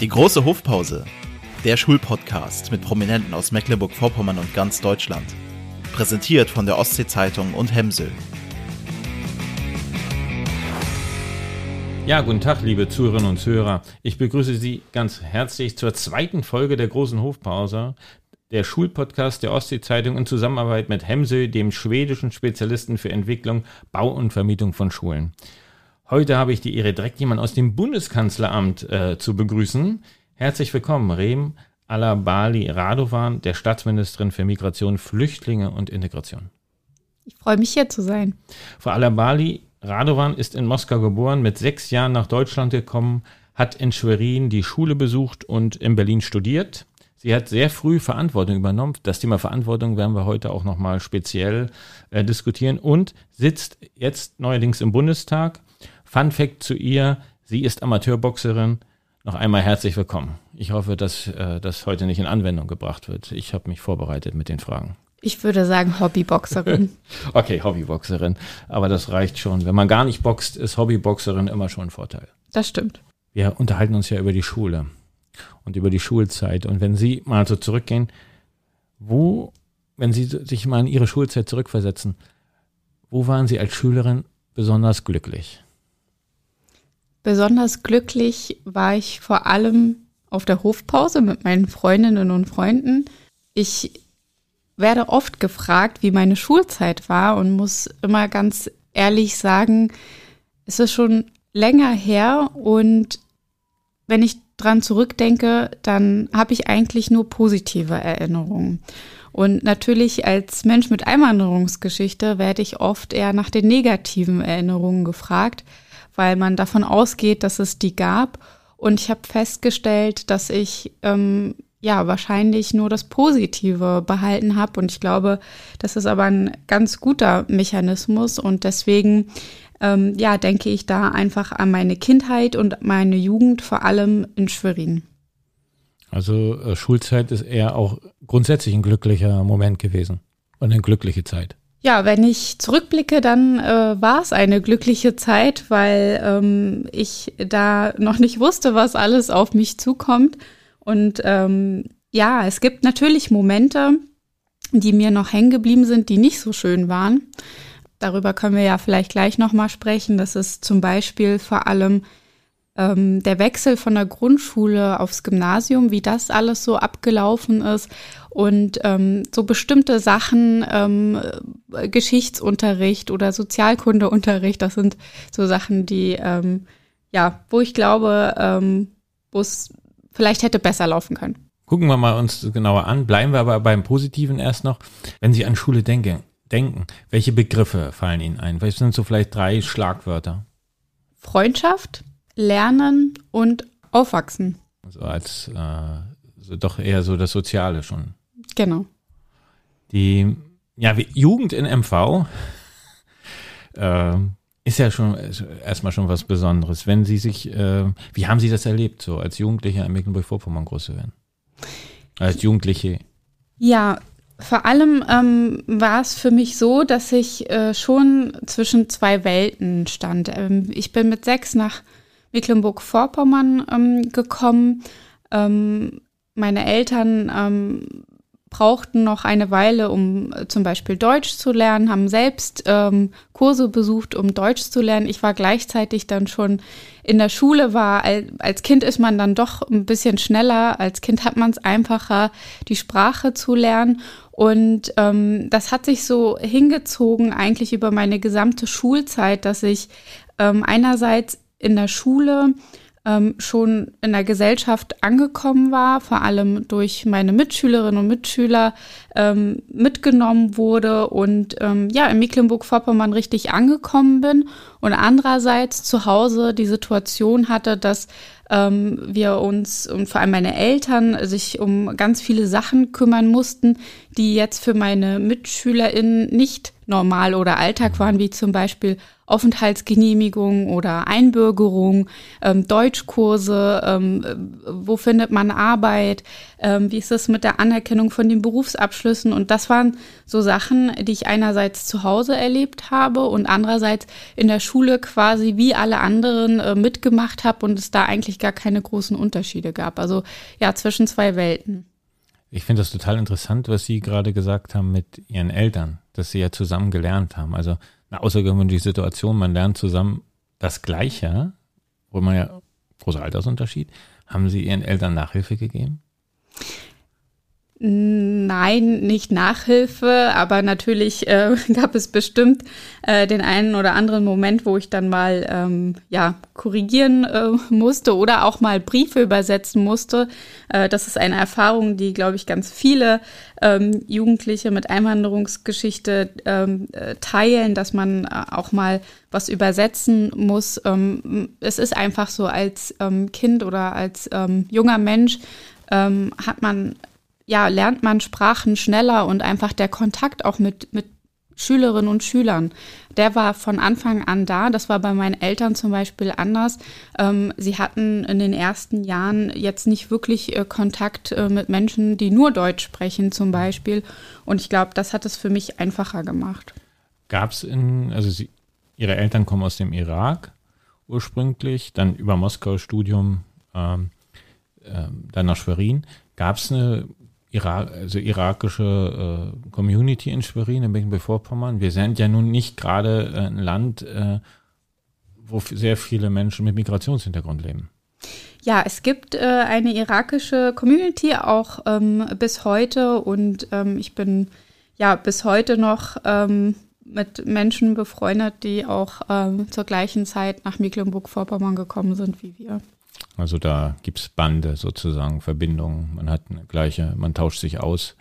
Die große Hofpause. Der Schulpodcast mit Prominenten aus Mecklenburg-Vorpommern und ganz Deutschland. Präsentiert von der Ostsee-Zeitung und Hemsel. Ja, guten Tag, liebe Zuhörerinnen und Zuhörer. Ich begrüße Sie ganz herzlich zur zweiten Folge der großen Hofpause, der Schulpodcast der Ostsee-Zeitung in Zusammenarbeit mit Hemsö, dem schwedischen Spezialisten für Entwicklung, Bau und Vermietung von Schulen. Heute habe ich die Ehre, direkt jemanden aus dem Bundeskanzleramt äh, zu begrüßen. Herzlich willkommen, Rem Alabali Radovan, der Staatsministerin für Migration, Flüchtlinge und Integration. Ich freue mich hier zu sein. Frau Alabali Radovan ist in Moskau geboren, mit sechs Jahren nach Deutschland gekommen, hat in Schwerin die Schule besucht und in Berlin studiert. Sie hat sehr früh Verantwortung übernommen. Das Thema Verantwortung werden wir heute auch nochmal speziell äh, diskutieren und sitzt jetzt neuerdings im Bundestag Fun Fact zu ihr, sie ist Amateurboxerin. Noch einmal herzlich willkommen. Ich hoffe, dass äh, das heute nicht in Anwendung gebracht wird. Ich habe mich vorbereitet mit den Fragen. Ich würde sagen Hobbyboxerin. okay, Hobbyboxerin. Aber das reicht schon. Wenn man gar nicht boxt, ist Hobbyboxerin immer schon ein Vorteil. Das stimmt. Wir unterhalten uns ja über die Schule und über die Schulzeit. Und wenn Sie mal so zurückgehen, wo, wenn Sie sich mal in Ihre Schulzeit zurückversetzen, wo waren Sie als Schülerin besonders glücklich? Besonders glücklich war ich vor allem auf der Hofpause mit meinen Freundinnen und Freunden. Ich werde oft gefragt, wie meine Schulzeit war und muss immer ganz ehrlich sagen, es ist schon länger her und wenn ich dran zurückdenke, dann habe ich eigentlich nur positive Erinnerungen. Und natürlich als Mensch mit Einwanderungsgeschichte werde ich oft eher nach den negativen Erinnerungen gefragt weil man davon ausgeht, dass es die gab. Und ich habe festgestellt, dass ich ähm, ja wahrscheinlich nur das Positive behalten habe. Und ich glaube, das ist aber ein ganz guter Mechanismus. Und deswegen ähm, ja, denke ich da einfach an meine Kindheit und meine Jugend, vor allem in Schwerin. Also äh, Schulzeit ist eher auch grundsätzlich ein glücklicher Moment gewesen und eine glückliche Zeit. Ja, wenn ich zurückblicke, dann äh, war es eine glückliche Zeit, weil ähm, ich da noch nicht wusste, was alles auf mich zukommt. Und ähm, ja, es gibt natürlich Momente, die mir noch hängen geblieben sind, die nicht so schön waren. Darüber können wir ja vielleicht gleich nochmal sprechen. Das ist zum Beispiel vor allem ähm, der Wechsel von der Grundschule aufs Gymnasium, wie das alles so abgelaufen ist und ähm, so bestimmte Sachen, ähm, Geschichtsunterricht oder Sozialkundeunterricht, das sind so Sachen, die, ähm, ja, wo ich glaube, ähm, wo es vielleicht hätte besser laufen können. Gucken wir mal uns genauer an. Bleiben wir aber beim Positiven erst noch. Wenn Sie an Schule denken, denken, welche Begriffe fallen Ihnen ein? Was sind so vielleicht drei Schlagwörter? Freundschaft, Lernen und Aufwachsen. Also als äh, so doch eher so das Soziale schon. Genau. Die ja, Jugend in MV äh, ist ja schon erstmal schon was Besonderes. Wenn Sie sich, äh, wie haben Sie das erlebt, so als Jugendlicher in Mecklenburg-Vorpommern groß zu werden? Als Jugendliche? Ja, vor allem ähm, war es für mich so, dass ich äh, schon zwischen zwei Welten stand. Ähm, ich bin mit sechs nach Mecklenburg-Vorpommern ähm, gekommen. Ähm, meine Eltern ähm, brauchten noch eine Weile, um äh, zum Beispiel Deutsch zu lernen, haben selbst ähm, Kurse besucht, um Deutsch zu lernen. Ich war gleichzeitig dann schon in der Schule, war als Kind ist man dann doch ein bisschen schneller, als Kind hat man es einfacher, die Sprache zu lernen. Und ähm, das hat sich so hingezogen eigentlich über meine gesamte Schulzeit, dass ich ähm, einerseits in der Schule ähm, schon in der Gesellschaft angekommen war, vor allem durch meine Mitschülerinnen und Mitschüler ähm, mitgenommen wurde und ähm, ja, in Mecklenburg-Vorpommern richtig angekommen bin und andererseits zu Hause die Situation hatte, dass ähm, wir uns und vor allem meine Eltern sich um ganz viele Sachen kümmern mussten, die jetzt für meine MitschülerInnen nicht normal oder Alltag waren, wie zum Beispiel Aufenthaltsgenehmigung oder Einbürgerung, ähm, Deutschkurse, ähm, wo findet man Arbeit, ähm, wie ist es mit der Anerkennung von den Berufsabschlüssen. Und das waren so Sachen, die ich einerseits zu Hause erlebt habe und andererseits in der Schule quasi wie alle anderen äh, mitgemacht habe und es da eigentlich gar keine großen Unterschiede gab. Also ja, zwischen zwei Welten. Ich finde das total interessant, was Sie gerade gesagt haben mit Ihren Eltern, dass Sie ja zusammen gelernt haben. Also eine außergewöhnliche Situation, man lernt zusammen das Gleiche, wo man ja großer Altersunterschied. Haben Sie Ihren Eltern Nachhilfe gegeben? Nein, nicht Nachhilfe, aber natürlich äh, gab es bestimmt äh, den einen oder anderen Moment, wo ich dann mal ähm, ja korrigieren äh, musste oder auch mal Briefe übersetzen musste. Äh, das ist eine Erfahrung, die glaube ich ganz viele ähm, Jugendliche mit Einwanderungsgeschichte ähm, äh, teilen, dass man äh, auch mal was übersetzen muss. Ähm, es ist einfach so als ähm, Kind oder als ähm, junger Mensch hat man ja, lernt man Sprachen schneller und einfach der Kontakt auch mit, mit Schülerinnen und Schülern, der war von Anfang an da. Das war bei meinen Eltern zum Beispiel anders. Ähm, sie hatten in den ersten Jahren jetzt nicht wirklich äh, Kontakt äh, mit Menschen, die nur Deutsch sprechen zum Beispiel. Und ich glaube, das hat es für mich einfacher gemacht. Gab es in, also sie, Ihre Eltern kommen aus dem Irak ursprünglich, dann über Moskau Studium, ähm, äh, dann nach Schwerin. Gab es eine Irak, also irakische äh, Community in Schwerin, in Mecklenburg-Vorpommern. Wir sind ja nun nicht gerade äh, ein Land, äh, wo sehr viele Menschen mit Migrationshintergrund leben. Ja, es gibt äh, eine irakische Community auch ähm, bis heute und ähm, ich bin ja bis heute noch ähm, mit Menschen befreundet, die auch ähm, zur gleichen Zeit nach Mecklenburg-Vorpommern gekommen sind wie wir. Also da gibt es Bande sozusagen, Verbindungen, man hat eine gleiche, man tauscht sich aus.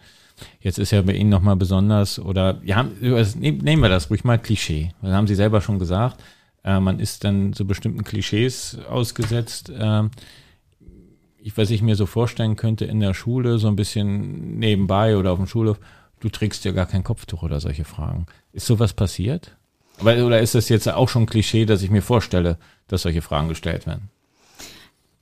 Jetzt ist ja bei Ihnen nochmal besonders, oder ja, nehmen wir das ruhig mal Klischee. Das haben Sie selber schon gesagt. Äh, man ist dann so bestimmten Klischees ausgesetzt. Äh, ich, was ich mir so vorstellen könnte in der Schule, so ein bisschen nebenbei oder auf dem Schulhof, du trägst ja gar kein Kopftuch oder solche Fragen. Ist sowas passiert? Aber, oder ist das jetzt auch schon Klischee, dass ich mir vorstelle, dass solche Fragen gestellt werden?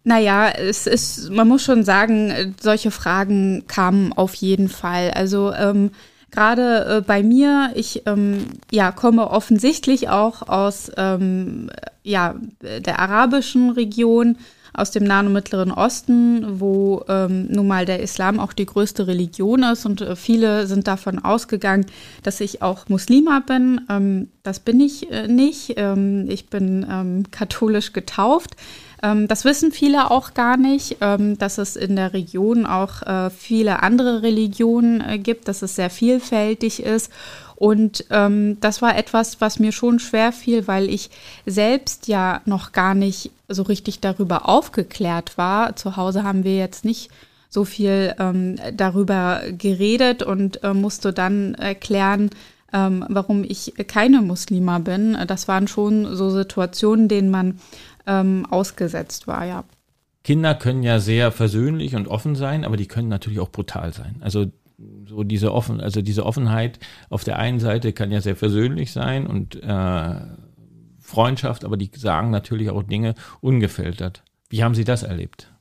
Naja, es ist, man muss schon sagen, solche Fragen kamen auf jeden Fall. Also ähm, gerade äh, bei mir, ich ähm, ja, komme offensichtlich auch aus ähm, ja, der arabischen Region, aus dem Nahen und Mittleren Osten, wo ähm, nun mal der Islam auch die größte Religion ist und äh, viele sind davon ausgegangen, dass ich auch Muslima bin. Ähm, das bin ich äh, nicht. Ähm, ich bin ähm, katholisch getauft. Ähm, das wissen viele auch gar nicht, ähm, dass es in der Region auch äh, viele andere Religionen äh, gibt, dass es sehr vielfältig ist. Und ähm, das war etwas, was mir schon schwer fiel, weil ich selbst ja noch gar nicht so richtig darüber aufgeklärt war. Zu Hause haben wir jetzt nicht so viel ähm, darüber geredet und äh, musste dann erklären, ähm, warum ich keine Muslima bin. Das waren schon so Situationen, denen man ähm, ausgesetzt war, ja. Kinder können ja sehr versöhnlich und offen sein, aber die können natürlich auch brutal sein. Also so diese offen, also diese Offenheit auf der einen Seite kann ja sehr versöhnlich sein und äh, Freundschaft, aber die sagen natürlich auch Dinge ungefiltert. Wie haben Sie das erlebt?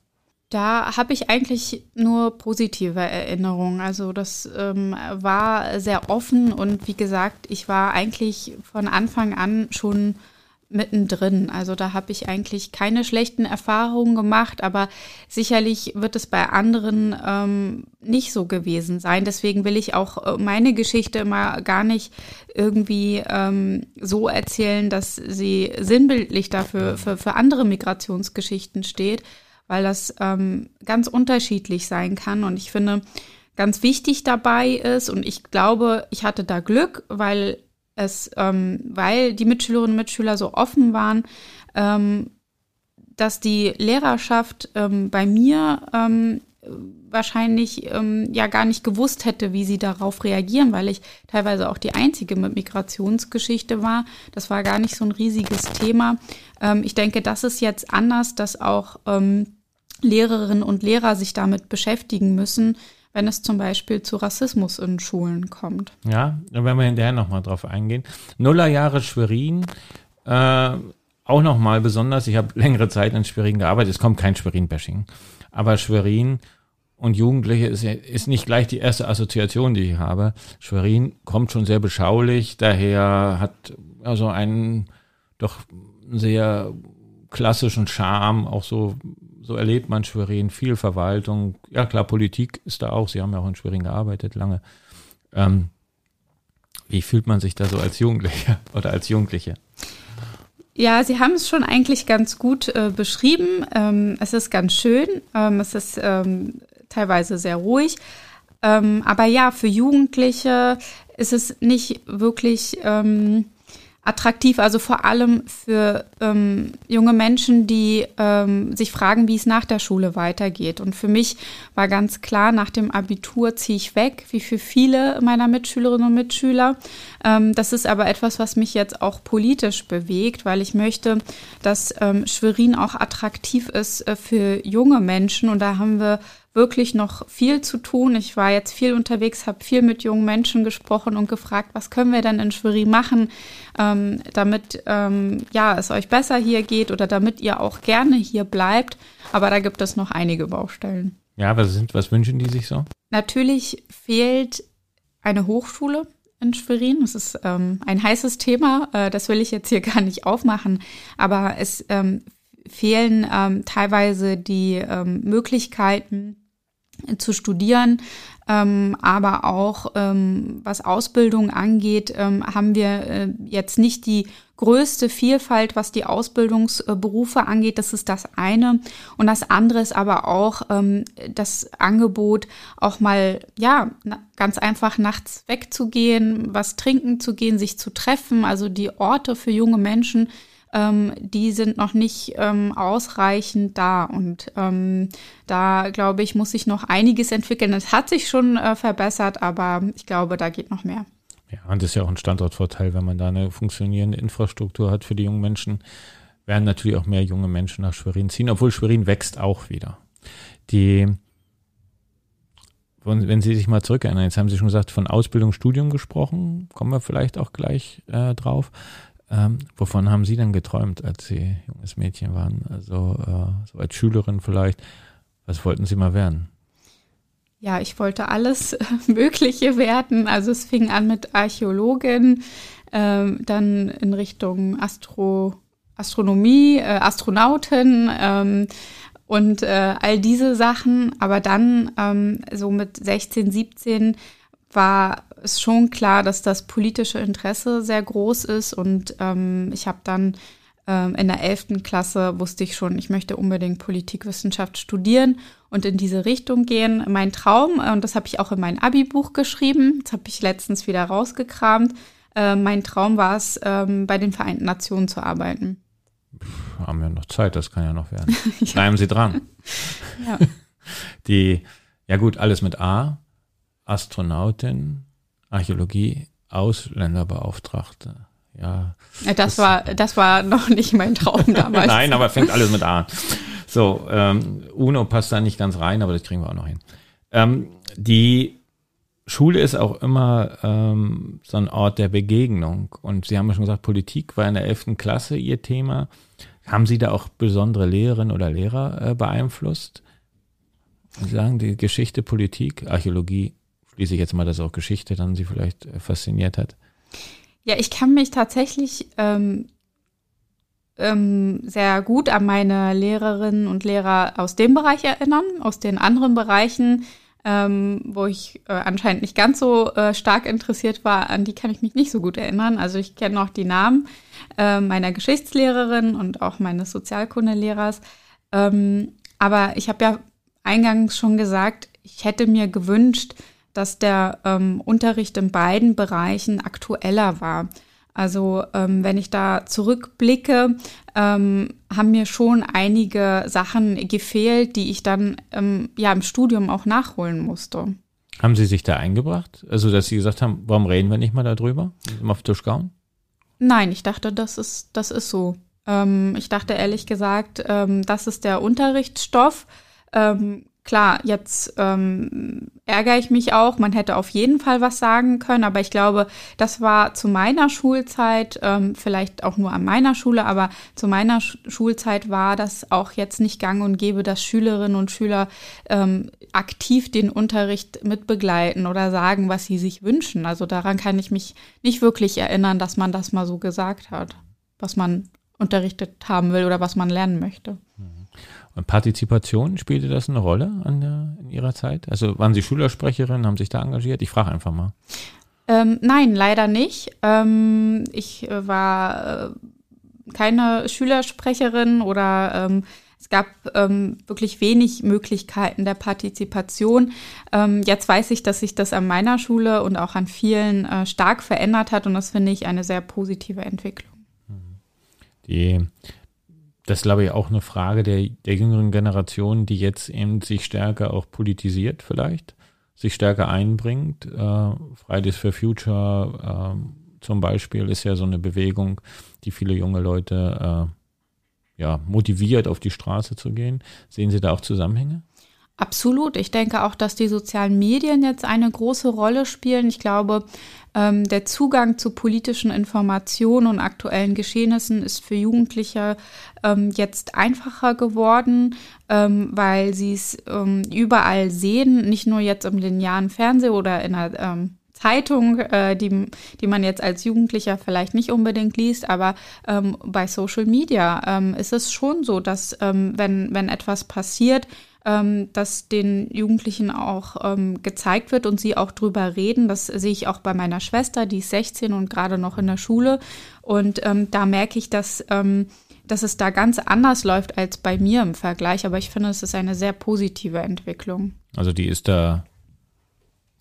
Da habe ich eigentlich nur positive Erinnerungen. Also das ähm, war sehr offen und wie gesagt, ich war eigentlich von Anfang an schon mittendrin. Also da habe ich eigentlich keine schlechten Erfahrungen gemacht, aber sicherlich wird es bei anderen ähm, nicht so gewesen sein. Deswegen will ich auch äh, meine Geschichte immer gar nicht irgendwie ähm, so erzählen, dass sie sinnbildlich dafür für, für andere Migrationsgeschichten steht, weil das ähm, ganz unterschiedlich sein kann. Und ich finde, ganz wichtig dabei ist, und ich glaube, ich hatte da Glück, weil es, ähm, weil die Mitschülerinnen und Mitschüler so offen waren, ähm, dass die Lehrerschaft ähm, bei mir ähm, wahrscheinlich ähm, ja gar nicht gewusst hätte, wie sie darauf reagieren, weil ich teilweise auch die einzige mit Migrationsgeschichte war. Das war gar nicht so ein riesiges Thema. Ähm, ich denke, das ist jetzt anders, dass auch Lehrerinnen und Lehrer sich damit beschäftigen müssen, wenn es zum Beispiel zu Rassismus in Schulen kommt. Ja, da werden wir hinterher nochmal drauf eingehen. Nullerjahre Schwerin, äh, auch nochmal besonders, ich habe längere Zeit in Schwerin gearbeitet, es kommt kein Schwerin-Bashing, aber Schwerin und Jugendliche ist, ist nicht gleich die erste Assoziation, die ich habe. Schwerin kommt schon sehr beschaulich, daher hat also einen doch sehr klassischen Charme, auch so, so erlebt man Schwerin, viel Verwaltung, ja klar, Politik ist da auch, Sie haben ja auch in Schwerin gearbeitet lange. Ähm, wie fühlt man sich da so als Jugendlicher oder als Jugendliche? Ja, Sie haben es schon eigentlich ganz gut äh, beschrieben. Ähm, es ist ganz schön. Ähm, es ist ähm, teilweise sehr ruhig. Ähm, aber ja, für Jugendliche ist es nicht wirklich ähm, attraktiv, also vor allem für ähm, junge Menschen, die ähm, sich fragen, wie es nach der Schule weitergeht. Und für mich war ganz klar, nach dem Abitur ziehe ich weg, wie für viele meiner Mitschülerinnen und Mitschüler. Ähm, das ist aber etwas, was mich jetzt auch politisch bewegt, weil ich möchte, dass ähm, Schwerin auch attraktiv ist äh, für junge Menschen. Und da haben wir wirklich noch viel zu tun. Ich war jetzt viel unterwegs, habe viel mit jungen Menschen gesprochen und gefragt, was können wir denn in Schwerin machen, ähm, damit ähm, ja es euch besser hier geht oder damit ihr auch gerne hier bleibt. Aber da gibt es noch einige Baustellen. Ja, was sind, was wünschen die sich so? Natürlich fehlt eine Hochschule in Schwerin. Das ist ähm, ein heißes Thema. Äh, das will ich jetzt hier gar nicht aufmachen. Aber es ähm, fehlen ähm, teilweise die ähm, Möglichkeiten, zu studieren. Ähm, aber auch ähm, was Ausbildung angeht, ähm, haben wir äh, jetzt nicht die größte Vielfalt, was die Ausbildungsberufe angeht. Das ist das eine. Und das andere ist aber auch ähm, das Angebot, auch mal, ja, ganz einfach nachts wegzugehen, was trinken zu gehen, sich zu treffen. Also die Orte für junge Menschen ähm, die sind noch nicht ähm, ausreichend da. Und ähm, da, glaube ich, muss sich noch einiges entwickeln. Es hat sich schon äh, verbessert, aber ich glaube, da geht noch mehr. Ja, und das ist ja auch ein Standortvorteil, wenn man da eine funktionierende Infrastruktur hat für die jungen Menschen, werden natürlich auch mehr junge Menschen nach Schwerin ziehen, obwohl Schwerin wächst auch wieder. Die wenn Sie sich mal zurückerinnern, jetzt haben Sie schon gesagt, von Ausbildung, Studium gesprochen, kommen wir vielleicht auch gleich äh, drauf. Ähm, wovon haben Sie denn geträumt, als Sie junges Mädchen waren? Also äh, so als Schülerin vielleicht. Was wollten Sie mal werden? Ja, ich wollte alles Mögliche werden. Also es fing an mit Archäologin, ähm, dann in Richtung Astro, Astronomie, äh, Astronautin ähm, und äh, all diese Sachen. Aber dann ähm, so mit 16, 17 war es schon klar, dass das politische Interesse sehr groß ist. Und ähm, ich habe dann ähm, in der 11. Klasse wusste ich schon, ich möchte unbedingt Politikwissenschaft studieren und in diese Richtung gehen. Mein Traum, äh, und das habe ich auch in mein Abi-Buch geschrieben, das habe ich letztens wieder rausgekramt. Äh, mein Traum war es, ähm, bei den Vereinten Nationen zu arbeiten. Puh, haben wir noch Zeit, das kann ja noch werden. ja. Bleiben Sie dran. ja. Die, ja gut, alles mit A. Astronautin, Archäologie, Ausländerbeauftragte. Ja. Das, das war, das war noch nicht mein Traum damals. Nein, aber fängt alles mit A an. So, ähm, UNO passt da nicht ganz rein, aber das kriegen wir auch noch hin. Ähm, die Schule ist auch immer ähm, so ein Ort der Begegnung. Und Sie haben ja schon gesagt, Politik war in der 11. Klasse Ihr Thema. Haben Sie da auch besondere Lehrerinnen oder Lehrer äh, beeinflusst? Sie sagen, die Geschichte, Politik, Archäologie schließe ich jetzt mal, dass auch Geschichte dann sie vielleicht äh, fasziniert hat. Ja, ich kann mich tatsächlich ähm, ähm, sehr gut an meine Lehrerinnen und Lehrer aus dem Bereich erinnern, aus den anderen Bereichen, ähm, wo ich äh, anscheinend nicht ganz so äh, stark interessiert war, an die kann ich mich nicht so gut erinnern. Also ich kenne noch die Namen äh, meiner Geschichtslehrerin und auch meines Sozialkundelehrers. Ähm, aber ich habe ja eingangs schon gesagt, ich hätte mir gewünscht, dass der ähm, Unterricht in beiden Bereichen aktueller war. Also ähm, wenn ich da zurückblicke, ähm, haben mir schon einige Sachen gefehlt, die ich dann ähm, ja im Studium auch nachholen musste. Haben Sie sich da eingebracht? Also dass Sie gesagt haben, warum reden wir nicht mal darüber? Mal auf den Tisch gauen? Nein, ich dachte, das ist, das ist so. Ähm, ich dachte ehrlich gesagt, ähm, das ist der Unterrichtsstoff. Ähm, klar, jetzt ähm, ärgere ich mich auch. Man hätte auf jeden Fall was sagen können, aber ich glaube, das war zu meiner Schulzeit, ähm, vielleicht auch nur an meiner Schule, aber zu meiner Sch Schulzeit war das auch jetzt nicht gang und gäbe, dass Schülerinnen und Schüler ähm, aktiv den Unterricht mitbegleiten oder sagen, was sie sich wünschen. Also daran kann ich mich nicht wirklich erinnern, dass man das mal so gesagt hat, was man unterrichtet haben will oder was man lernen möchte. Mhm. Und Partizipation, spielte das eine Rolle der, in Ihrer Zeit? Also waren Sie Schülersprecherin, haben sich da engagiert? Ich frage einfach mal. Ähm, nein, leider nicht. Ähm, ich äh, war äh, keine Schülersprecherin oder ähm, es gab ähm, wirklich wenig Möglichkeiten der Partizipation. Ähm, jetzt weiß ich, dass sich das an meiner Schule und auch an vielen äh, stark verändert hat und das finde ich eine sehr positive Entwicklung. Die das ist, glaube ich, auch eine Frage der, der jüngeren Generation, die jetzt eben sich stärker auch politisiert vielleicht, sich stärker einbringt. Äh, Fridays for Future äh, zum Beispiel ist ja so eine Bewegung, die viele junge Leute äh, ja, motiviert, auf die Straße zu gehen. Sehen Sie da auch Zusammenhänge? Absolut. Ich denke auch, dass die sozialen Medien jetzt eine große Rolle spielen. Ich glaube, ähm, der Zugang zu politischen Informationen und aktuellen Geschehnissen ist für Jugendliche ähm, jetzt einfacher geworden, ähm, weil sie es ähm, überall sehen, nicht nur jetzt im linearen Fernsehen oder in einer ähm, Zeitung, äh, die, die man jetzt als Jugendlicher vielleicht nicht unbedingt liest, aber ähm, bei Social Media ist es schon so, dass wenn, wenn etwas passiert, ähm, dass den Jugendlichen auch ähm, gezeigt wird und sie auch drüber reden. Das sehe ich auch bei meiner Schwester, die ist 16 und gerade noch in der Schule. Und ähm, da merke ich, dass, ähm, dass es da ganz anders läuft als bei mir im Vergleich. Aber ich finde, es ist eine sehr positive Entwicklung. Also die ist da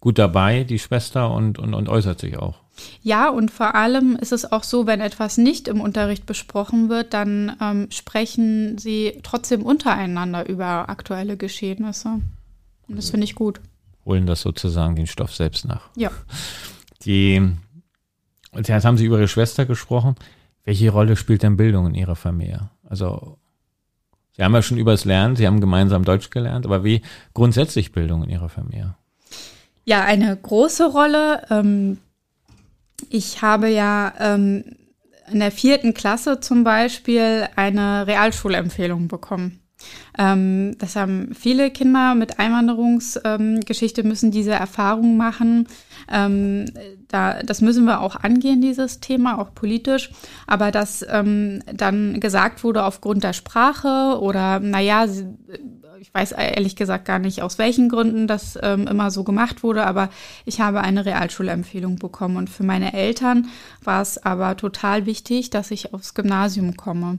gut dabei, die Schwester, und, und, und äußert sich auch. Ja, und vor allem ist es auch so, wenn etwas nicht im Unterricht besprochen wird, dann ähm, sprechen sie trotzdem untereinander über aktuelle Geschehnisse. Und das finde ich gut. Holen das sozusagen den Stoff selbst nach. Ja. Die, jetzt haben Sie über Ihre Schwester gesprochen. Welche Rolle spielt denn Bildung in Ihrer Familie? Also, Sie haben ja schon über das Lernen, Sie haben gemeinsam Deutsch gelernt, aber wie grundsätzlich Bildung in Ihrer Familie? Ja, eine große Rolle. Ähm, ich habe ja ähm, in der vierten Klasse zum Beispiel eine Realschulempfehlung bekommen. Ähm, das haben viele Kinder mit Einwanderungsgeschichte müssen diese Erfahrung machen. Ähm, da, das müssen wir auch angehen, dieses Thema, auch politisch. Aber dass ähm, dann gesagt wurde, aufgrund der Sprache oder, naja, ich weiß ehrlich gesagt gar nicht, aus welchen Gründen das ähm, immer so gemacht wurde, aber ich habe eine Realschulempfehlung bekommen. Und für meine Eltern war es aber total wichtig, dass ich aufs Gymnasium komme.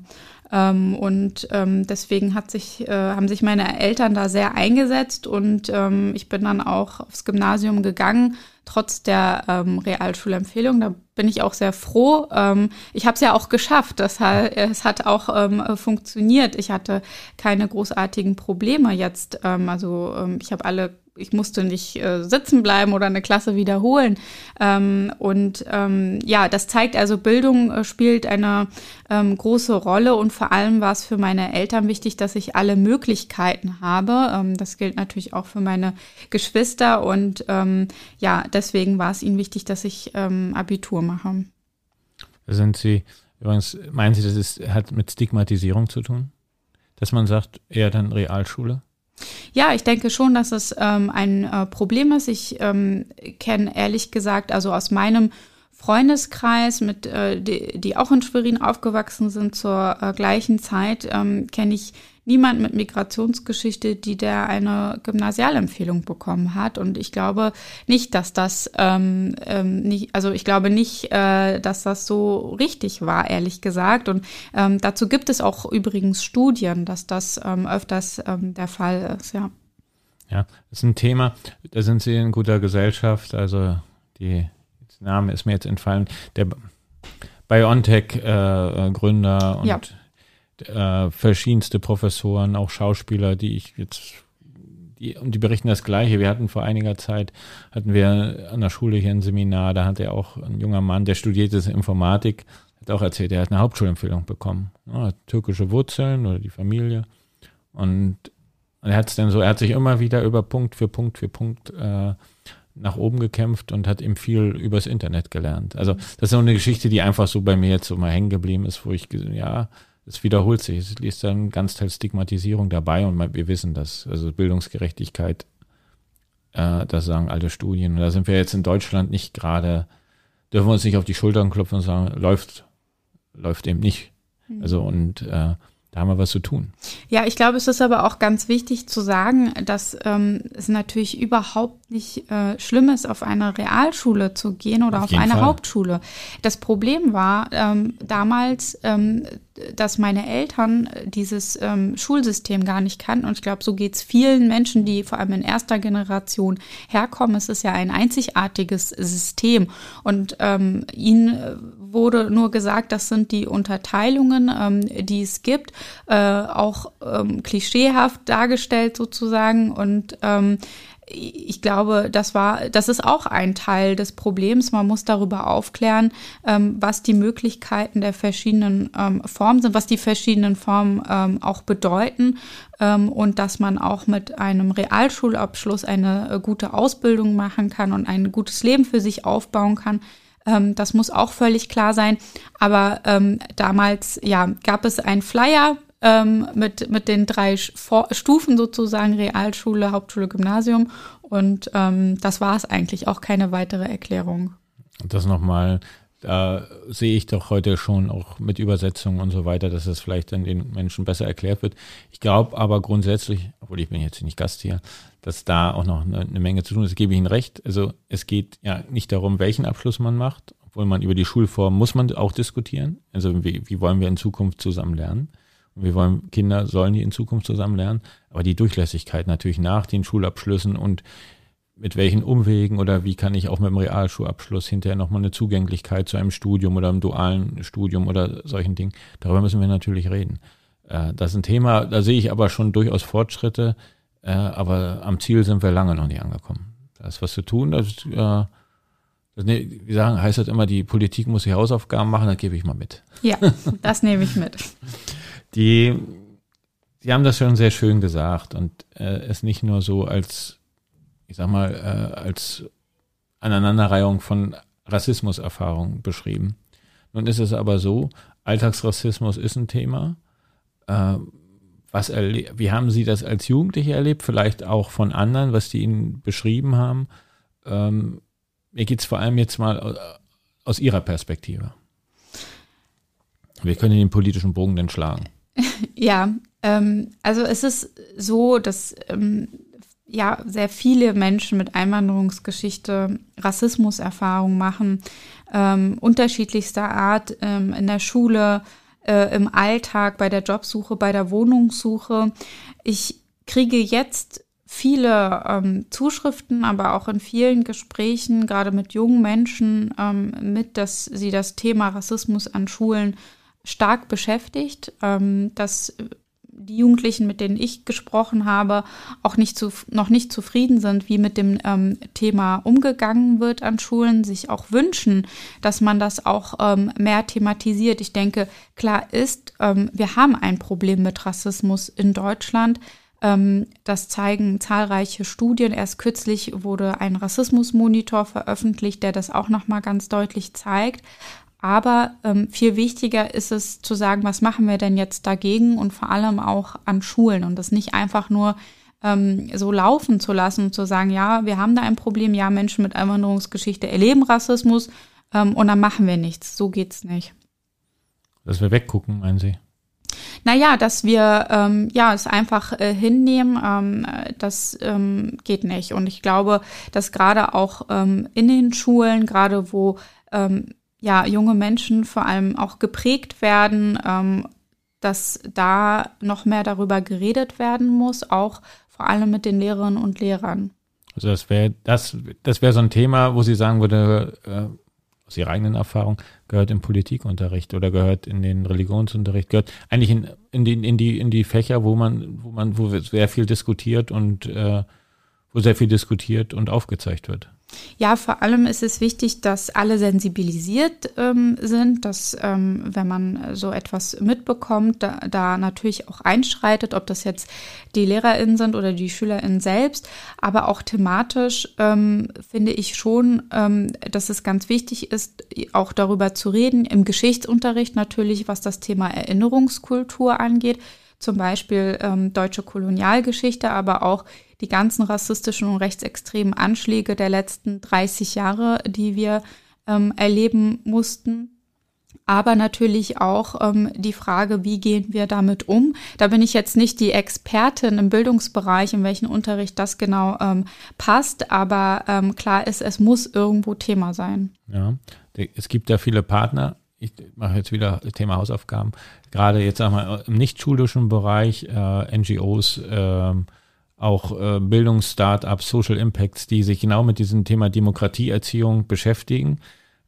Ähm, und ähm, deswegen hat sich, äh, haben sich meine Eltern da sehr eingesetzt und ähm, ich bin dann auch aufs Gymnasium gegangen, trotz der ähm, Realschulempfehlung. Da bin ich auch sehr froh. Ähm, ich habe es ja auch geschafft. Das hat, es hat auch ähm, funktioniert. Ich hatte keine großartigen Probleme jetzt. Ähm, also ähm, ich habe alle ich musste nicht äh, sitzen bleiben oder eine Klasse wiederholen. Ähm, und ähm, ja, das zeigt also, Bildung äh, spielt eine ähm, große Rolle und vor allem war es für meine Eltern wichtig, dass ich alle Möglichkeiten habe. Ähm, das gilt natürlich auch für meine Geschwister und ähm, ja, deswegen war es ihnen wichtig, dass ich ähm, Abitur mache. Sind Sie, übrigens, meinen Sie, das ist, hat mit Stigmatisierung zu tun? Dass man sagt, eher dann Realschule? Ja, ich denke schon, dass es ähm, ein äh, Problem ist. Ich ähm, kenne ehrlich gesagt, also aus meinem Freundeskreis, mit, äh, die, die auch in Schwerin aufgewachsen sind zur äh, gleichen Zeit, ähm, kenne ich niemand mit Migrationsgeschichte, die der eine Gymnasialempfehlung bekommen hat. Und ich glaube nicht, dass das ähm, ähm, nicht, also ich glaube nicht, äh, dass das so richtig war, ehrlich gesagt. Und ähm, dazu gibt es auch übrigens Studien, dass das ähm, öfters ähm, der Fall ist, ja. Ja, das ist ein Thema, da sind Sie in guter Gesellschaft, also die Name ist mir jetzt entfallen, der BioNTech-Gründer äh, und ja äh, verschiedenste Professoren, auch Schauspieler, die ich jetzt, die, und die berichten das Gleiche. Wir hatten vor einiger Zeit, hatten wir an der Schule hier ein Seminar, da hat er auch ein junger Mann, der studierte Informatik, hat auch erzählt, er hat eine Hauptschulempfehlung bekommen. Ja, türkische Wurzeln oder die Familie. Und er hat es dann so, er hat sich immer wieder über Punkt für Punkt für Punkt äh, nach oben gekämpft und hat eben viel übers Internet gelernt. Also das ist so eine Geschichte, die einfach so bei mir jetzt so mal hängen geblieben ist, wo ich, ja, es wiederholt sich. Es ist dann ganz Teil Stigmatisierung dabei und wir wissen das. Also Bildungsgerechtigkeit, äh, das sagen alle Studien. Und da sind wir jetzt in Deutschland nicht gerade, dürfen wir uns nicht auf die Schultern klopfen und sagen, läuft, läuft eben nicht. Mhm. Also und äh, da haben wir was zu tun. Ja, ich glaube, es ist aber auch ganz wichtig zu sagen, dass ähm, es natürlich überhaupt nicht äh, schlimm ist, auf eine Realschule zu gehen oder auf, auf eine Fall. Hauptschule. Das Problem war ähm, damals, ähm, dass meine Eltern dieses ähm, Schulsystem gar nicht kannten. Und ich glaube, so geht es vielen Menschen, die vor allem in erster Generation herkommen. Es ist ja ein einzigartiges System. Und ähm, ihnen wurde nur gesagt, das sind die Unterteilungen, ähm, die es gibt, äh, auch ähm, klischeehaft dargestellt sozusagen. Und ähm, ich glaube, das war, das ist auch ein Teil des Problems. Man muss darüber aufklären, ähm, was die Möglichkeiten der verschiedenen ähm, Formen sind, was die verschiedenen Formen ähm, auch bedeuten ähm, und dass man auch mit einem Realschulabschluss eine äh, gute Ausbildung machen kann und ein gutes Leben für sich aufbauen kann. Ähm, das muss auch völlig klar sein. Aber ähm, damals, ja, gab es einen Flyer ähm, mit, mit den drei Stufen sozusagen, Realschule, Hauptschule, Gymnasium. Und ähm, das war es eigentlich, auch keine weitere Erklärung. Das nochmal, da sehe ich doch heute schon auch mit Übersetzungen und so weiter, dass es vielleicht dann den Menschen besser erklärt wird. Ich glaube aber grundsätzlich, obwohl ich bin jetzt nicht Gast hier, dass da auch noch eine, eine Menge zu tun ist, gebe ich Ihnen recht. Also es geht ja nicht darum, welchen Abschluss man macht, obwohl man über die Schulform muss man auch diskutieren. Also wie, wie wollen wir in Zukunft zusammen lernen? Wir wollen, Kinder sollen die in Zukunft zusammen lernen, aber die Durchlässigkeit natürlich nach den Schulabschlüssen und mit welchen Umwegen oder wie kann ich auch mit dem Realschulabschluss hinterher nochmal eine Zugänglichkeit zu einem Studium oder einem dualen Studium oder solchen Dingen. Darüber müssen wir natürlich reden. Äh, das ist ein Thema, da sehe ich aber schon durchaus Fortschritte, äh, aber am Ziel sind wir lange noch nicht angekommen. Da ist was zu tun. Das, äh, das, wir sagen, heißt das immer, die Politik muss die Hausaufgaben machen, das gebe ich mal mit. Ja, das nehme ich mit. Die, die haben das schon sehr schön gesagt und äh, es nicht nur so als, ich sag mal, äh, als Aneinanderreihung von Rassismuserfahrungen beschrieben. Nun ist es aber so, Alltagsrassismus ist ein Thema. Äh, was wie haben Sie das als Jugendliche erlebt? Vielleicht auch von anderen, was die Ihnen beschrieben haben. Ähm, mir geht es vor allem jetzt mal aus Ihrer Perspektive. Wir können den politischen Bogen denn schlagen. Ja, ähm, also es ist so, dass ähm, ja sehr viele Menschen mit Einwanderungsgeschichte Rassismuserfahrungen machen, ähm, unterschiedlichster Art ähm, in der Schule, äh, im Alltag, bei der Jobsuche, bei der Wohnungssuche. Ich kriege jetzt viele ähm, Zuschriften, aber auch in vielen Gesprächen, gerade mit jungen Menschen, ähm, mit, dass sie das Thema Rassismus an Schulen stark beschäftigt, ähm, dass die Jugendlichen, mit denen ich gesprochen habe, auch nicht zu, noch nicht zufrieden sind, wie mit dem ähm, Thema umgegangen wird an Schulen, sich auch wünschen, dass man das auch ähm, mehr thematisiert. Ich denke, klar ist, ähm, wir haben ein Problem mit Rassismus in Deutschland. Ähm, das zeigen zahlreiche Studien. Erst kürzlich wurde ein Rassismusmonitor veröffentlicht, der das auch noch mal ganz deutlich zeigt. Aber ähm, viel wichtiger ist es zu sagen, was machen wir denn jetzt dagegen und vor allem auch an Schulen und das nicht einfach nur ähm, so laufen zu lassen und zu sagen, ja, wir haben da ein Problem, ja, Menschen mit Einwanderungsgeschichte erleben Rassismus ähm, und dann machen wir nichts. So geht's nicht. Dass wir weggucken, meinen Sie? Naja, dass wir ähm, ja es einfach äh, hinnehmen, ähm, das ähm, geht nicht. Und ich glaube, dass gerade auch ähm, in den Schulen, gerade wo ähm, ja, junge Menschen vor allem auch geprägt werden, ähm, dass da noch mehr darüber geredet werden muss, auch vor allem mit den Lehrerinnen und Lehrern. Also das wäre das, das wäre so ein Thema, wo Sie sagen würde, äh, aus Ihrer eigenen Erfahrung, gehört im Politikunterricht oder gehört in den Religionsunterricht, gehört eigentlich in, in, die, in, die, in die Fächer, wo man, wo man, wo sehr viel diskutiert und äh, wo sehr viel diskutiert und aufgezeigt wird. Ja, vor allem ist es wichtig, dass alle sensibilisiert ähm, sind, dass ähm, wenn man so etwas mitbekommt, da, da, natürlich auch einschreitet, ob das jetzt die LehrerInnen sind oder die SchülerInnen selbst, aber auch thematisch ähm, finde ich schon, ähm, dass es ganz wichtig ist, auch darüber zu reden, im Geschichtsunterricht natürlich, was das Thema Erinnerungskultur angeht, zum Beispiel ähm, deutsche Kolonialgeschichte, aber auch die ganzen rassistischen und rechtsextremen Anschläge der letzten 30 Jahre, die wir ähm, erleben mussten. Aber natürlich auch ähm, die Frage, wie gehen wir damit um? Da bin ich jetzt nicht die Expertin im Bildungsbereich, in welchen Unterricht das genau ähm, passt, aber ähm, klar ist, es muss irgendwo Thema sein. Ja, es gibt ja viele Partner. Ich mache jetzt wieder Thema Hausaufgaben. Gerade jetzt sag mal im nicht schulischen Bereich, äh, NGOs, äh, auch äh, Bildungsstartups, Social Impacts, die sich genau mit diesem Thema Demokratieerziehung beschäftigen.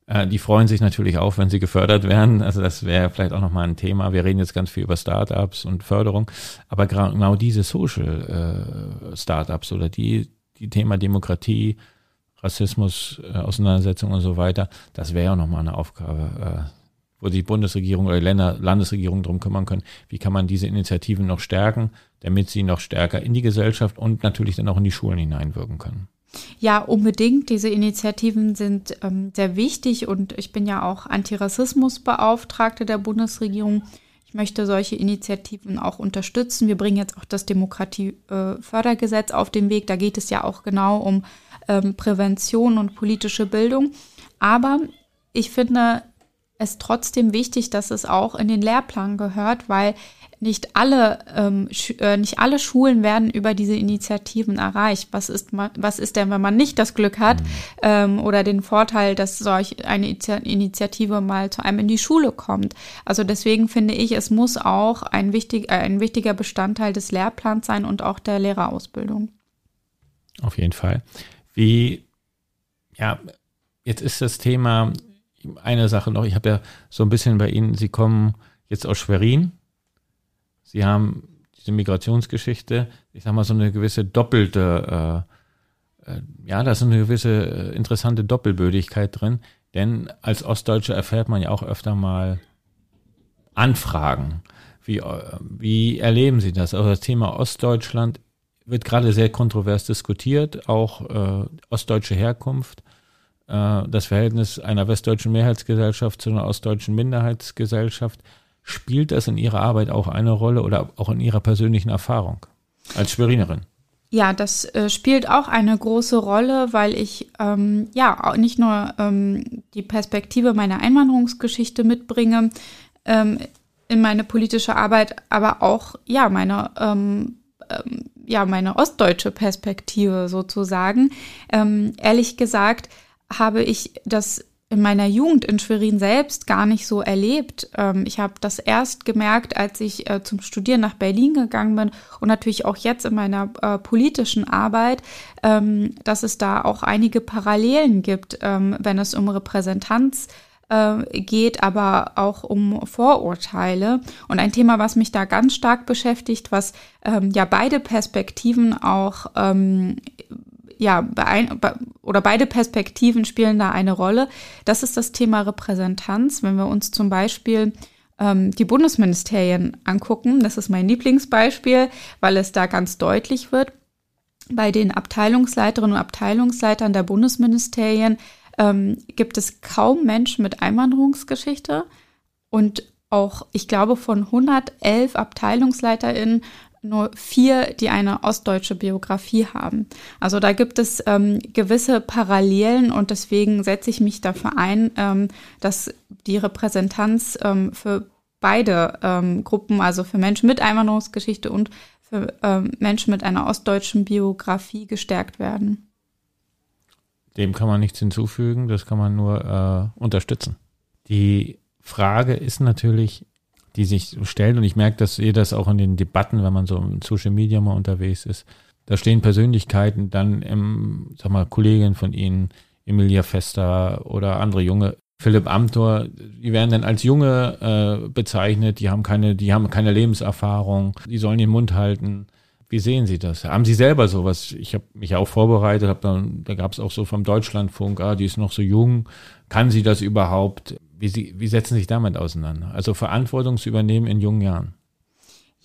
Äh, die freuen sich natürlich auch, wenn sie gefördert werden. Also das wäre vielleicht auch nochmal ein Thema. Wir reden jetzt ganz viel über Startups und Förderung, aber genau diese Social äh, Startups oder die, die Thema Demokratie, Rassismus, äh, Auseinandersetzung und so weiter, das wäre ja nochmal eine Aufgabe, äh, wo die Bundesregierung oder Länder, Landesregierung drum kümmern können, wie kann man diese Initiativen noch stärken, damit sie noch stärker in die Gesellschaft und natürlich dann auch in die Schulen hineinwirken können. Ja, unbedingt. Diese Initiativen sind ähm, sehr wichtig und ich bin ja auch Antirassismusbeauftragte der Bundesregierung. Ich möchte solche Initiativen auch unterstützen. Wir bringen jetzt auch das Demokratiefördergesetz auf den Weg. Da geht es ja auch genau um ähm, Prävention und politische Bildung. Aber ich finde, es trotzdem wichtig, dass es auch in den Lehrplan gehört, weil nicht alle, ähm, äh, nicht alle Schulen werden über diese Initiativen erreicht. Was ist, was ist denn, wenn man nicht das Glück hat mhm. ähm, oder den Vorteil, dass solch eine Initiative mal zu einem in die Schule kommt? Also deswegen finde ich, es muss auch ein, wichtig, äh, ein wichtiger Bestandteil des Lehrplans sein und auch der Lehrerausbildung. Auf jeden Fall. Wie, ja, jetzt ist das Thema eine Sache noch, ich habe ja so ein bisschen bei Ihnen, Sie kommen jetzt aus Schwerin, Sie haben diese Migrationsgeschichte, ich sag mal, so eine gewisse doppelte, äh, äh, ja, da ist eine gewisse äh, interessante Doppelbödigkeit drin, denn als Ostdeutscher erfährt man ja auch öfter mal Anfragen. Wie, äh, wie erleben Sie das? Also das Thema Ostdeutschland wird gerade sehr kontrovers diskutiert, auch ostdeutsche Herkunft. Äh, das Verhältnis einer westdeutschen Mehrheitsgesellschaft zu einer ostdeutschen Minderheitsgesellschaft. Spielt das in Ihrer Arbeit auch eine Rolle oder auch in Ihrer persönlichen Erfahrung als Schwerinerin? Ja, das äh, spielt auch eine große Rolle, weil ich ähm, ja nicht nur ähm, die Perspektive meiner Einwanderungsgeschichte mitbringe ähm, in meine politische Arbeit, aber auch ja meine ähm, ähm, ja meine ostdeutsche Perspektive sozusagen. Ähm, ehrlich gesagt habe ich das in meiner Jugend in Schwerin selbst gar nicht so erlebt. Ähm, ich habe das erst gemerkt, als ich äh, zum Studieren nach Berlin gegangen bin und natürlich auch jetzt in meiner äh, politischen Arbeit, ähm, dass es da auch einige Parallelen gibt, ähm, wenn es um Repräsentanz äh, geht, aber auch um Vorurteile. Und ein Thema, was mich da ganz stark beschäftigt, was ja beide Perspektiven auch ja, oder beide Perspektiven spielen da eine Rolle. Das ist das Thema Repräsentanz. Wenn wir uns zum Beispiel ähm, die Bundesministerien angucken, das ist mein Lieblingsbeispiel, weil es da ganz deutlich wird. Bei den Abteilungsleiterinnen und Abteilungsleitern der Bundesministerien ähm, gibt es kaum Menschen mit Einwanderungsgeschichte und auch, ich glaube, von 111 AbteilungsleiterInnen nur vier, die eine ostdeutsche Biografie haben. Also da gibt es ähm, gewisse Parallelen und deswegen setze ich mich dafür ein, ähm, dass die Repräsentanz ähm, für beide ähm, Gruppen, also für Menschen mit Einwanderungsgeschichte und für ähm, Menschen mit einer ostdeutschen Biografie gestärkt werden. Dem kann man nichts hinzufügen, das kann man nur äh, unterstützen. Die Frage ist natürlich, die sich stellt. Und ich merke, dass ihr das auch in den Debatten, wenn man so in Social Media mal unterwegs ist, da stehen Persönlichkeiten dann im, sag mal, Kolleginnen von Ihnen, Emilia Fester oder andere junge, Philipp Amthor, die werden dann als Junge äh, bezeichnet, die haben keine, die haben keine Lebenserfahrung, die sollen den Mund halten. Wie sehen Sie das? Haben Sie selber sowas? Ich habe mich auch vorbereitet, hab dann, da gab es auch so vom Deutschlandfunk, ah, die ist noch so jung, kann sie das überhaupt? Wie, wie setzen Sie sich damit auseinander? Also Verantwortung zu übernehmen in jungen Jahren.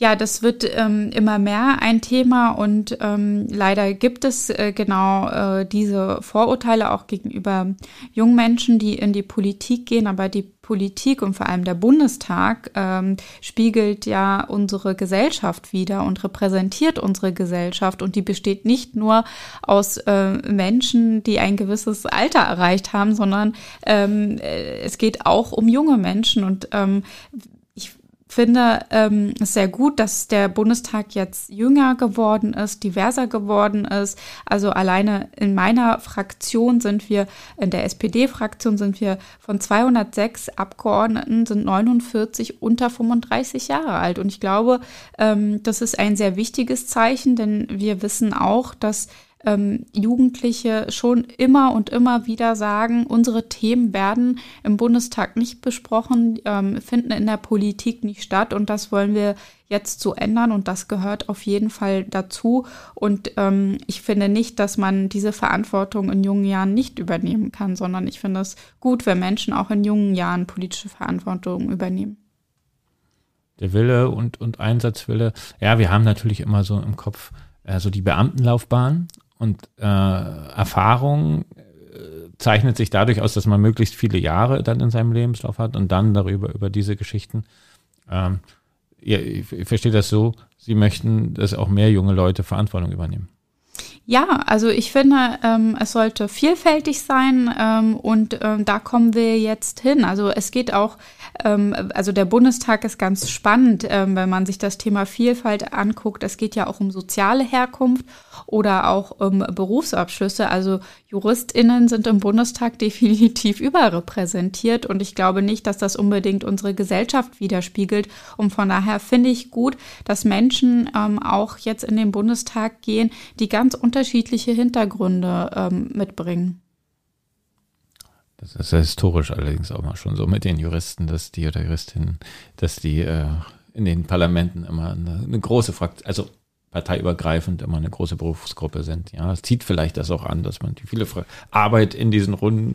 Ja, das wird ähm, immer mehr ein Thema und ähm, leider gibt es äh, genau äh, diese Vorurteile auch gegenüber jungen Menschen, die in die Politik gehen. Aber die Politik und vor allem der Bundestag ähm, spiegelt ja unsere Gesellschaft wieder und repräsentiert unsere Gesellschaft und die besteht nicht nur aus äh, Menschen, die ein gewisses Alter erreicht haben, sondern ähm, äh, es geht auch um junge Menschen und ähm, finde ähm, es sehr gut, dass der Bundestag jetzt jünger geworden ist, diverser geworden ist. Also alleine in meiner Fraktion sind wir, in der SPD-Fraktion sind wir von 206 Abgeordneten sind 49 unter 35 Jahre alt. Und ich glaube, ähm, das ist ein sehr wichtiges Zeichen, denn wir wissen auch, dass ähm, Jugendliche schon immer und immer wieder sagen, unsere Themen werden im Bundestag nicht besprochen, ähm, finden in der Politik nicht statt und das wollen wir jetzt so ändern und das gehört auf jeden Fall dazu. Und ähm, ich finde nicht, dass man diese Verantwortung in jungen Jahren nicht übernehmen kann, sondern ich finde es gut, wenn Menschen auch in jungen Jahren politische Verantwortung übernehmen der Wille und, und Einsatzwille. Ja, wir haben natürlich immer so im Kopf äh, die Beamtenlaufbahn und äh, Erfahrung äh, zeichnet sich dadurch aus, dass man möglichst viele Jahre dann in seinem Lebenslauf hat und dann darüber, über diese Geschichten. Ähm, ich, ich verstehe das so, Sie möchten, dass auch mehr junge Leute Verantwortung übernehmen. Ja, also ich finde, ähm, es sollte vielfältig sein ähm, und ähm, da kommen wir jetzt hin. Also es geht auch, ähm, also der Bundestag ist ganz spannend, ähm, wenn man sich das Thema Vielfalt anguckt. Es geht ja auch um soziale Herkunft oder auch um Berufsabschlüsse. Also JuristInnen sind im Bundestag definitiv überrepräsentiert und ich glaube nicht, dass das unbedingt unsere Gesellschaft widerspiegelt. Und von daher finde ich gut, dass Menschen ähm, auch jetzt in den Bundestag gehen, die ganz unterschiedliche Hintergründe ähm, mitbringen. Das ist ja historisch allerdings auch mal schon so mit den Juristen, dass die oder Juristinnen, dass die äh, in den Parlamenten immer eine, eine große Fraktion, also parteiübergreifend immer eine große Berufsgruppe sind. Ja, es zieht vielleicht das auch an, dass man die viele Arbeit in diesen Runden,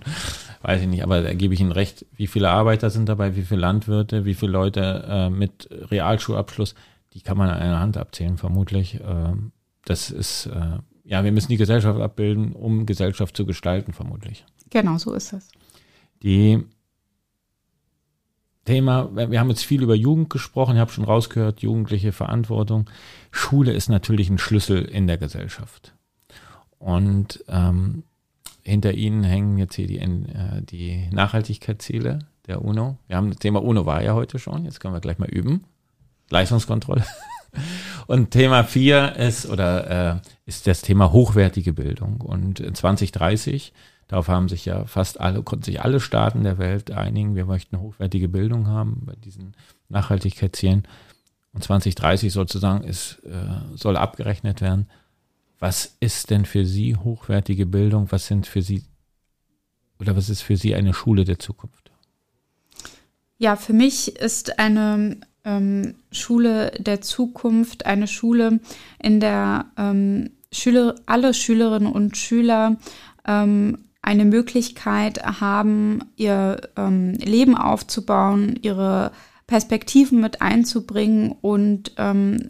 weiß ich nicht, aber da gebe ich Ihnen recht, wie viele Arbeiter sind dabei, wie viele Landwirte, wie viele Leute äh, mit Realschulabschluss, die kann man an einer Hand abzählen, vermutlich. Äh, das ist, äh, ja, wir müssen die Gesellschaft abbilden, um Gesellschaft zu gestalten, vermutlich. Genau, so ist es. Die Thema, wir haben jetzt viel über Jugend gesprochen, ich habe schon rausgehört, jugendliche Verantwortung. Schule ist natürlich ein Schlüssel in der Gesellschaft. Und ähm, hinter Ihnen hängen jetzt hier die, äh, die Nachhaltigkeitsziele der UNO. Wir haben das Thema UNO war ja heute schon, jetzt können wir gleich mal üben. Leistungskontrolle. Und Thema vier ist oder äh, ist das Thema hochwertige Bildung. Und 2030 Darauf haben sich ja fast alle, konnten sich alle Staaten der Welt einigen. Wir möchten hochwertige Bildung haben bei diesen Nachhaltigkeitszielen. Und 2030 sozusagen ist, äh, soll abgerechnet werden. Was ist denn für Sie hochwertige Bildung? Was sind für Sie oder was ist für Sie eine Schule der Zukunft? Ja, für mich ist eine ähm, Schule der Zukunft eine Schule, in der ähm, Schüler, alle Schülerinnen und Schüler ähm, eine Möglichkeit haben, ihr ähm, Leben aufzubauen, ihre Perspektiven mit einzubringen und ähm,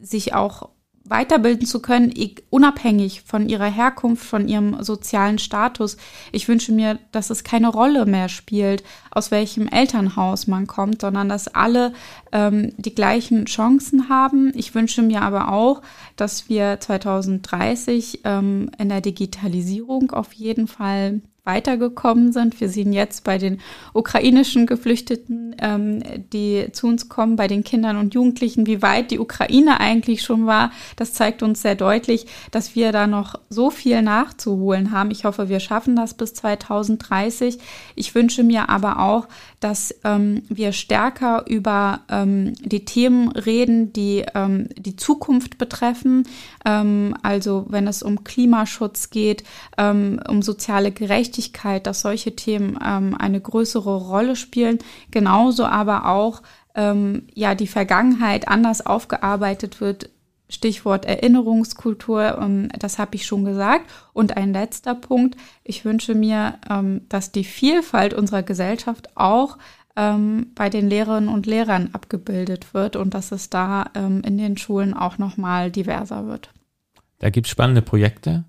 sich auch weiterbilden zu können, unabhängig von ihrer Herkunft, von ihrem sozialen Status. Ich wünsche mir, dass es keine Rolle mehr spielt, aus welchem Elternhaus man kommt, sondern dass alle ähm, die gleichen Chancen haben. Ich wünsche mir aber auch, dass wir 2030 ähm, in der Digitalisierung auf jeden Fall weitergekommen sind. Wir sehen jetzt bei den ukrainischen Geflüchteten, ähm, die zu uns kommen, bei den Kindern und Jugendlichen, wie weit die Ukraine eigentlich schon war. Das zeigt uns sehr deutlich, dass wir da noch so viel nachzuholen haben. Ich hoffe, wir schaffen das bis 2030. Ich wünsche mir aber auch, dass ähm, wir stärker über ähm, die Themen reden, die ähm, die Zukunft betreffen. Ähm, also wenn es um Klimaschutz geht, ähm, um soziale Gerechtigkeit, dass solche Themen ähm, eine größere Rolle spielen. Genauso aber auch ja die Vergangenheit anders aufgearbeitet wird, Stichwort Erinnerungskultur, ähm, das habe ich schon gesagt. Und ein letzter Punkt, ich wünsche mir, ähm, dass die Vielfalt unserer Gesellschaft auch ähm, bei den Lehrerinnen und Lehrern abgebildet wird und dass es da ähm, in den Schulen auch nochmal diverser wird. Da gibt es spannende Projekte,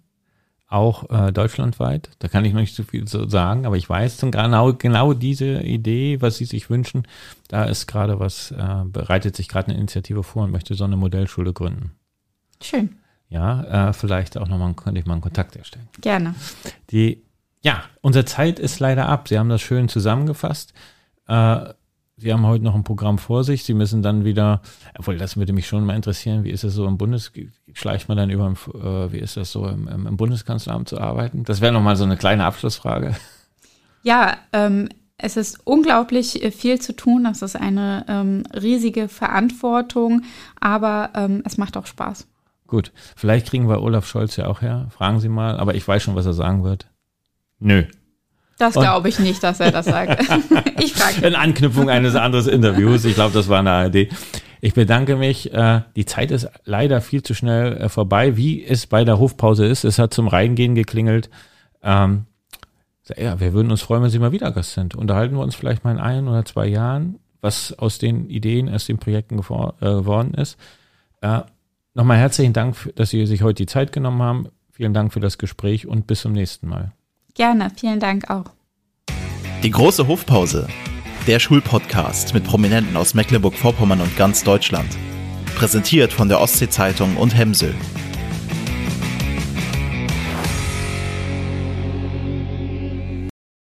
auch äh, deutschlandweit. Da kann ich noch nicht so viel so sagen, aber ich weiß genau, genau diese Idee, was Sie sich wünschen, da ist gerade was, äh, bereitet sich gerade eine Initiative vor und möchte so eine Modellschule gründen. Schön. Ja, äh, vielleicht auch nochmal, könnte ich mal einen Kontakt erstellen. Gerne. Die, ja, unsere Zeit ist leider ab. Sie haben das schön zusammengefasst. Äh, Sie haben heute noch ein Programm vor sich. Sie müssen dann wieder, obwohl das würde mich schon mal interessieren, wie ist es so im Bundes, schleicht man dann über, äh, wie ist das so im, im Bundeskanzleramt zu arbeiten? Das wäre nochmal so eine kleine Abschlussfrage. Ja, ähm, es ist unglaublich äh, viel zu tun. Das ist eine ähm, riesige Verantwortung, aber ähm, es macht auch Spaß. Gut, vielleicht kriegen wir Olaf Scholz ja auch her. Fragen Sie mal, aber ich weiß schon, was er sagen wird. Nö. Das glaube ich nicht, dass er das sagt. ich frage. In Anknüpfung eines anderen Interviews. Ich glaube, das war eine ARD. Ich bedanke mich. Äh, die Zeit ist leider viel zu schnell äh, vorbei, wie es bei der Hofpause ist. Es hat zum Reingehen geklingelt. Ähm, ja, wir würden uns freuen, wenn Sie mal wieder Gast sind. Unterhalten wir uns vielleicht mal in ein oder zwei Jahren, was aus den Ideen, aus den Projekten äh, geworden ist. Nochmal herzlichen Dank, dass Sie sich heute die Zeit genommen haben. Vielen Dank für das Gespräch und bis zum nächsten Mal. Gerne, vielen Dank auch. Die große Hofpause. Der Schulpodcast mit Prominenten aus Mecklenburg-Vorpommern und ganz Deutschland. Präsentiert von der Ostsee-Zeitung und Hemsel.